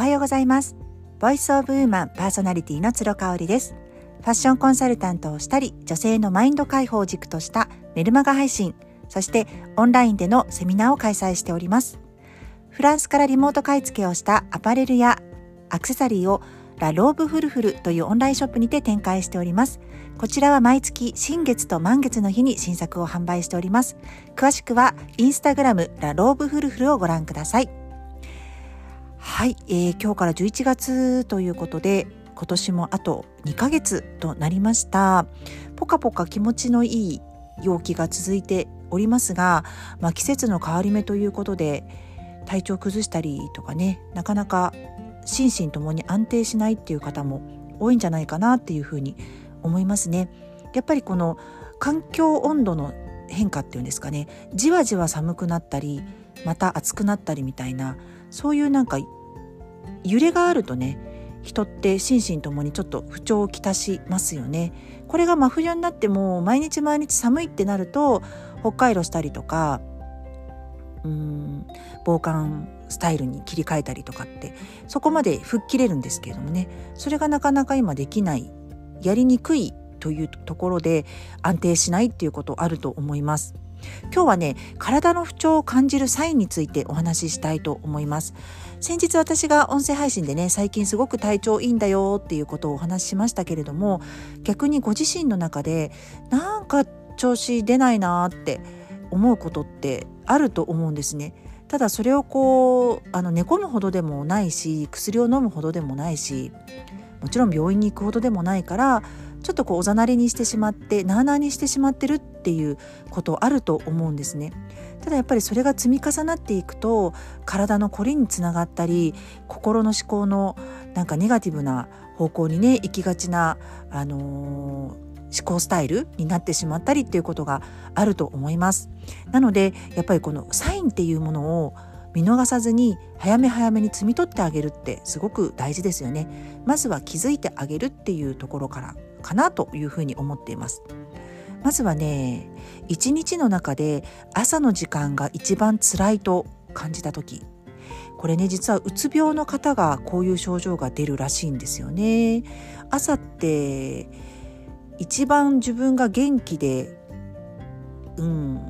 おはようございますボイスオブウーマンパーソナリティの鶴香織ですファッションコンサルタントをしたり女性のマインド解放を軸としたメルマガ配信そしてオンラインでのセミナーを開催しておりますフランスからリモート買い付けをしたアパレルやアクセサリーをラ・ローブフルフルというオンラインショップにて展開しております。こちらは毎月新月と満月の日に新作を販売しております。詳しくはインスタグラムラ・ローブフルフルをご覧ください。はい、えー、今日から11月ということで今年もあと2ヶ月となりました。ポカポカ気持ちのいい陽気が続いておりますが、まあ、季節の変わり目ということで体調崩したりとかねなかなか心身ともに安定しないっていう方も多いんじゃないかなっていうふうに思いますね。やっぱりこの環境温度の変化っていうんですかねじわじわ寒くなったりまた暑くなったりみたいなそういうなんか揺れがあるとね人って心身ともにちょっと不調をきたしますよね。これが真冬になっても毎日毎日寒いってなると北海道したりとかうん防寒スタイルに切り替えたりとかってそこまで吹っ切れるんですけれどもねそれがなかなか今できないやりにくいというところで安定しないっていうことあると思います。今日はね体の不調を感じるサインについてお話ししたいと思います先日私が音声配信でね最近すごく体調いいんだよっていうことをお話ししましたけれども逆にご自身の中でなんか調子出ないなって思うことってあると思うんですね。ただそれをこうあの寝込むほどでもないし薬を飲むほどでもないしもちろん病院に行くほどでもないからちょっとこうおざなりにしてしまってなあなあにしてしまってるっていうことあると思うんですね。ただやっぱりそれが積み重なっていくと体のこりにつながったり心の思考のなんかネガティブな方向にね行きがちな、あのー思考スタイルになってしまったりっていうことがあると思います。なのでやっぱりこのサインっていうものを見逃さずに早め早めに摘み取ってあげるってすごく大事ですよね。まずは気づいてあげるっていうところからかなというふうに思っています。まずはね一日の中で朝の時間が一番辛いと感じた時これね実はうつ病の方がこういう症状が出るらしいんですよね。朝って一番自分が元気でうん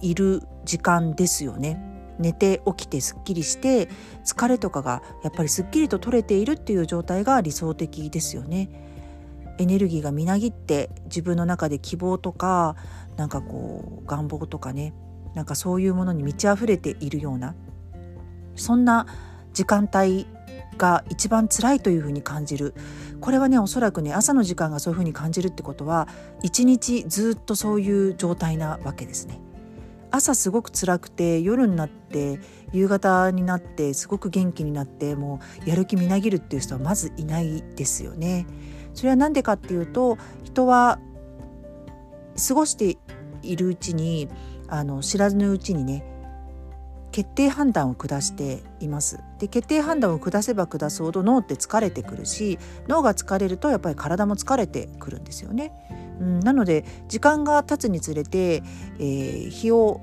いる時間ですよね。寝て起きてすっきりして疲れとかがやっぱりすっきりと取れているっていう状態が理想的ですよね。エネルギーがみなぎって自分の中で希望とかなんかこう願望とかねなんかそういうものに満ち溢れているようなそんな時間帯が一番辛いというふうに感じるこれはねおそらくね朝の時間がそういうふうに感じるってことは一日ずっとそういう状態なわけですね。朝すごく辛くて夜になって夕方になってすごく元気になってもうやる気みなぎるっていう人はまずいないですよね。それは何でかっていうと人は過ごしているうちにあの知らずのうちにね決定判断を下していますで決定判断を下せば下すほど脳って疲れてくるし脳が疲れるとやっぱり体も疲れてくるんですよね。うん、なので時間が経つにつれて、えー、日を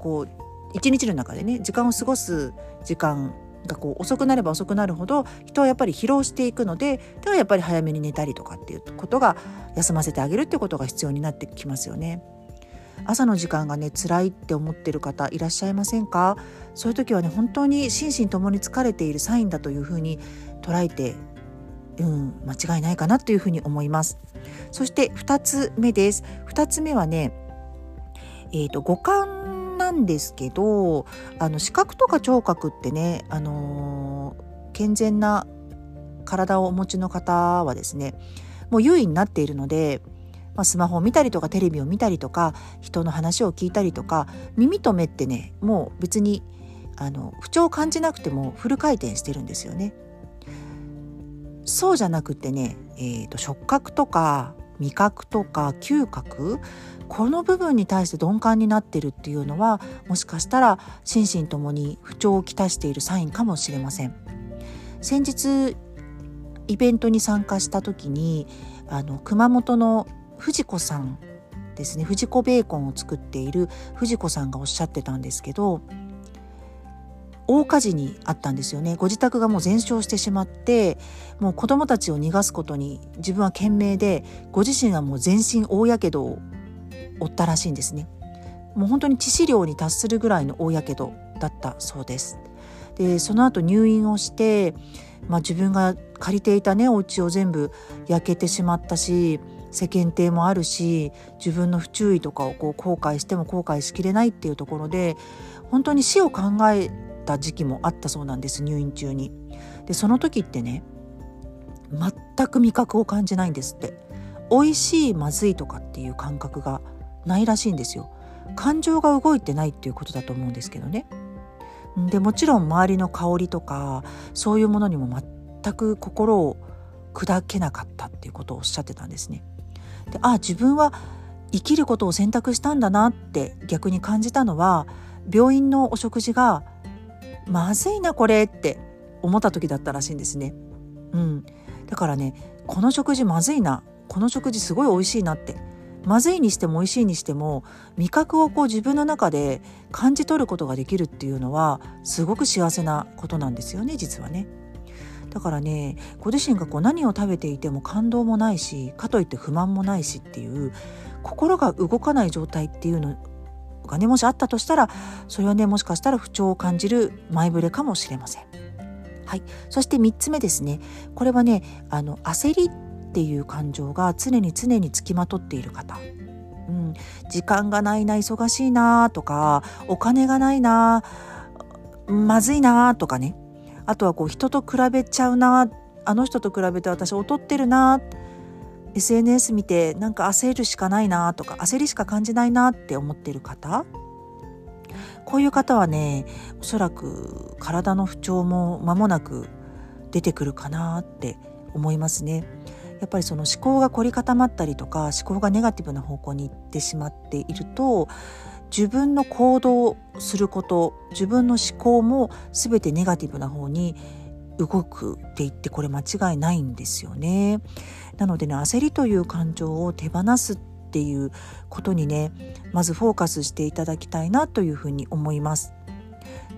こう一日の中でね時間を過ごす時間がこう遅くなれば遅くなるほど人はやっぱり疲労していくのでではやっぱり早めに寝たりとかっていうことが休ませてあげるっていうことが必要になってきますよね。朝の時間がね辛いって思ってる方いらっしゃいませんか？そういう時はね本当に心身ともに疲れているサインだというふうに捉えてうん間違いないかなというふうに思います。そして2つ目です。2つ目はねえーと、五感なんですけどあの視覚とか聴覚ってね、あのー、健全な体をお持ちの方はですねもう優位になっているのでまあ、スマホを見たりとかテレビを見たりとか人の話を聞いたりとか耳と目ってねもう別にあの不調を感じなくてもフル回転してるんですよね。そうじゃなくてね、えーと、触覚とか味覚とか嗅覚この部分に対して鈍感になってるっていうのはもしかしたら心身ともに不調をきたしているサインかもしれません。先日イベントに参加した時にあの熊本の藤子さんですね藤子ベーコンを作っている藤子さんがおっしゃってたんですけど大火事にあったんですよねご自宅がもう全焼してしまってもう子供たちを逃がすことに自分は懸命でご自身はもう全身大やけどを負ったらしいんですね。もう本当に致死量に達するぐらいの大やけどだったそうです。でその後入院をして、まあ、自分が借りていたねお家を全部焼けてしまったし世間体もあるし自分の不注意とかをこう後悔しても後悔しきれないっていうところで本当に死を考えた時期もあったそうなんです入院中に。でその時ってね全く味覚を感じないんですって。美味しいまずいとかっていう感覚がないらしいんですよ。感情が動いてないっていうことだと思うんですけどね。でもちろん周りの香りとかそういうものにも全く心を砕けなかったっていうことをおっしゃってたんですね。であ自分は生きることを選択したんだなって逆に感じたのは病院のお食事がまずいなこれって思った時だったらしいんですね。うん、だからねこの食事まずいなこの食事すごい美味しいなってまずいにしても美味しいにしても味覚をこう自分の中で感じ取ることができるっていうのはすごく幸せなことなんですよね実はね。だからねご自身がこう何を食べていても感動もないしかといって不満もないしっていう心が動かない状態っていうのがねもしあったとしたらそれはねもしかしたら不調を感じる前触れかもしれません。はい、そして3つ目ですねこれはねあの焦りっていう感情が常に常につきまとっている方、うん、時間がないな忙しいなとかお金がないなまずいなとかね。あとはこう人と比べちゃうなあの人と比べて私劣ってるな。SNS 見てなんか焦るしかないなとか焦りしか感じないなって思ってる方。こういう方はねおそらく体の不調も間もなく出てくるかなって思いますね。やっぱりその思考が凝り固まったりとか思考がネガティブな方向に行ってしまっていると自分の行動をすること自分の思考も全てネガティブな方に動くって言ってこれ間違いないんですよね。なのでね焦りという感情を手放すっていうことにねまずフォーカスしていただきたいなというふうに思います。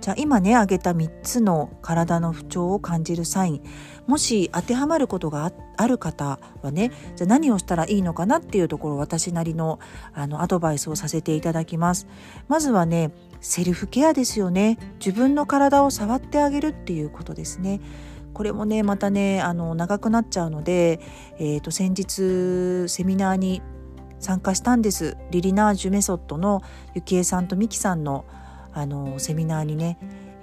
じゃあ今ね挙げた3つの体の不調を感じるサイン。もし当てはまることがある方はねじゃあ何をしたらいいのかなっていうところ私なりのあのアドバイスをさせていただきます。まずはねセルフケアですよね。自分の体を触ってあげるっていうことですね。これもねまたねあの長くなっちゃうので、えー、と先日セミナーに参加したんです。リリナージュメソッドのゆきえさんとみきさんのあのセミナーにね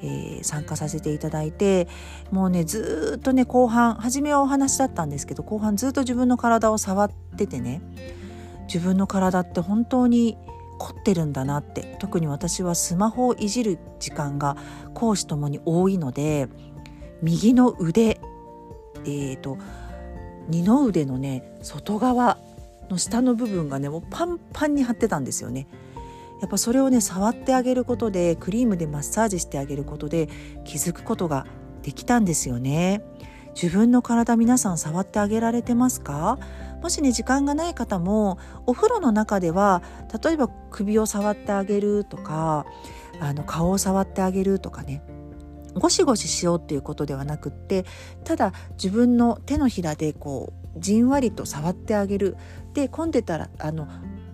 えー、参加させていただいてもうねずっとね後半初めはお話だったんですけど後半ずっと自分の体を触っててね自分の体って本当に凝ってるんだなって特に私はスマホをいじる時間が講師ともに多いので右の腕えーと二の腕のね外側の下の部分がねもうパンパンに張ってたんですよね。やっぱそれをね触ってあげることでクリームでマッサージしてあげることで気づくことができたんですよね。自分の体皆さん触ってあげられてますか？もしね時間がない方もお風呂の中では例えば首を触ってあげるとかあの顔を触ってあげるとかねゴシゴシしようっていうことではなくってただ自分の手のひらでこうじんわりと触ってあげる。で混んでたらあの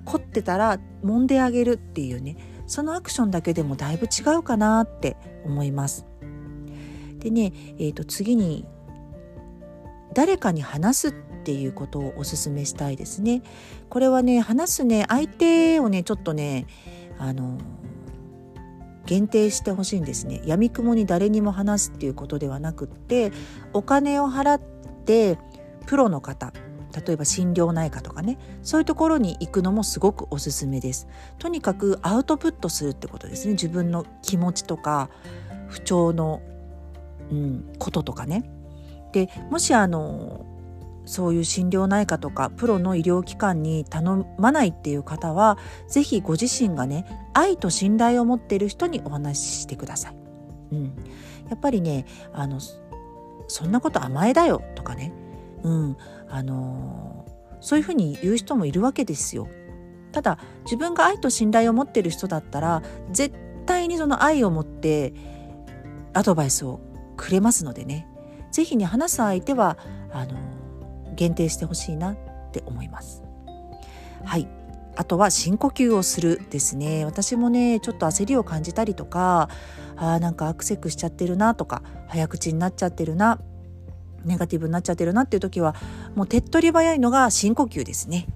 凝ってたら揉んであげるっていうねそのアクションだけでもだいぶ違うかなって思います。でね、えー、と次に誰かに話すっていうことをお勧めしたいですね。これはね話すね相手をねちょっとねあの限定してほしいんですね。闇雲に誰にも話すっていうことではなくってお金を払ってプロの方例えば心療内科とかねそういうところに行くのもすごくおすすめです。とにかくアウトプットするってことですね。自分の気持ちとか不調の、うん、こととかね。でもしあのそういう心療内科とかプロの医療機関に頼まないっていう方は是非ご自身がね愛と信頼を持っている人にお話ししてください。うん、やっぱりねあのそんなこと甘えだよとかねうん、あのそういうふうに言う人もいるわけですよ。ただ自分が愛と信頼を持ってる人だったら絶対にその愛を持ってアドバイスをくれますのでね是非ね話す相手はあの限定してほしいなって思います。はいあとは深呼吸をするですね私もねちょっと焦りを感じたりとかあーなんかアクセクしちゃってるなとか早口になっちゃってるなネガティブになっちゃってるなっていう時はもう手っ取り早いのが深呼吸ですね。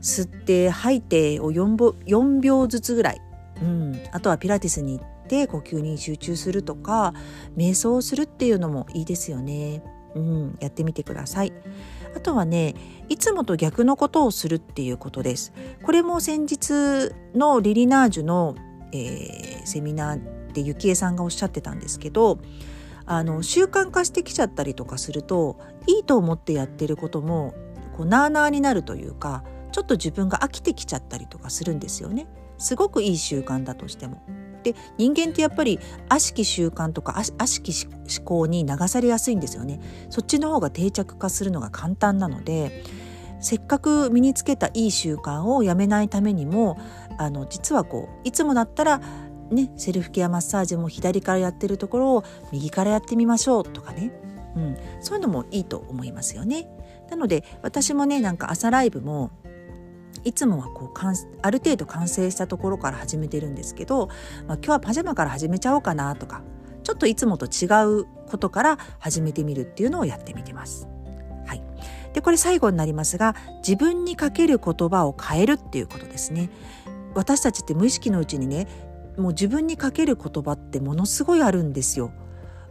吸って吐いてを 4, 秒4秒ずつぐらい、うん、あとはピラティスに行って呼吸に集中するとか瞑想をするっていうのもいいですよね、うん、やってみてください。あとはねいつもと逆のことをするっていうことです。これも先日のリリナージュの、えー、セミナーでゆきえさんがおっしゃってたんですけどあの習慣化してきちゃったりとかするといいと思ってやってることもこうなあなあになるというかちょっと自分が飽きてきちゃったりとかするんですよね。すごくいい習慣だとしても。で人間ってやっぱり悪しき習慣とか悪しき思考に流されやすいんですよね。そっちの方が定着化するのが簡単なのでせっかく身につけたいい習慣をやめないためにもあの実はこういつもだったらね、セルフケアマッサージも左からやってるところを右からやってみましょうとかね、うん、そういうのもいいと思いますよね。なので私もねなんか朝ライブもいつもはこうある程度完成したところから始めてるんですけど、まあ、今日はパジャマから始めちゃおうかなとかちょっといつもと違うことから始めてみるっていうのをやってみてます。はい、でこれ最後になりますが自分にかける言葉を変えるっていうことですね。私たちって無意識のうちにねもう自分にかける言葉ってものすごいあるんですよ。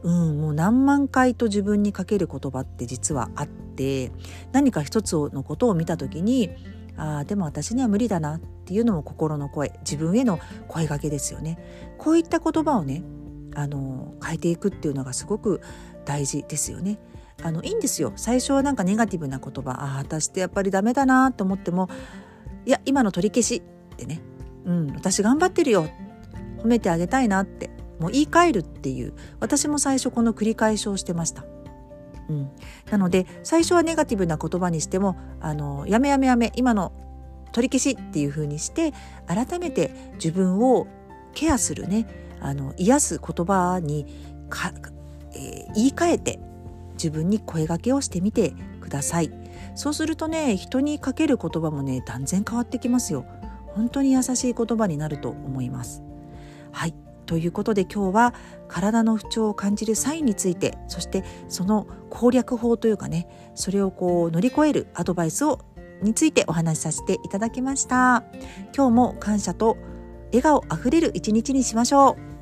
うん、もう何万回と自分にかける言葉って実はあって何か一つのことを見た時にああでも私には無理だなっていうのも心の声自分への声がけですよね。こういった言葉をねあの変えていくっていうのがすごく大事ですよね。あのいいんですよ最初はなんかネガティブな言葉ああ私ってやっぱりダメだなと思ってもいや今の取り消しってね、うん、私頑張ってるよ褒めてあげたいなってもう言い換えるっていう私も最初この繰り返しをしてました。うん、なので最初はネガティブな言葉にしてもあのやめやめやめ今の取り消しっていう風にして改めて自分をケアするねあの癒す言葉にか、えー、言い換えて自分に声がけをしてみてください。そうするとね人にかける言葉もね断然変わってきますよ。本当に優しい言葉になると思います。はい。ということで今日は体の不調を感じるサインについてそしてその攻略法というかねそれをこう乗り越えるアドバイスをについてお話しさせていただきました。今日も感謝と笑顔あふれる一日にしましょう。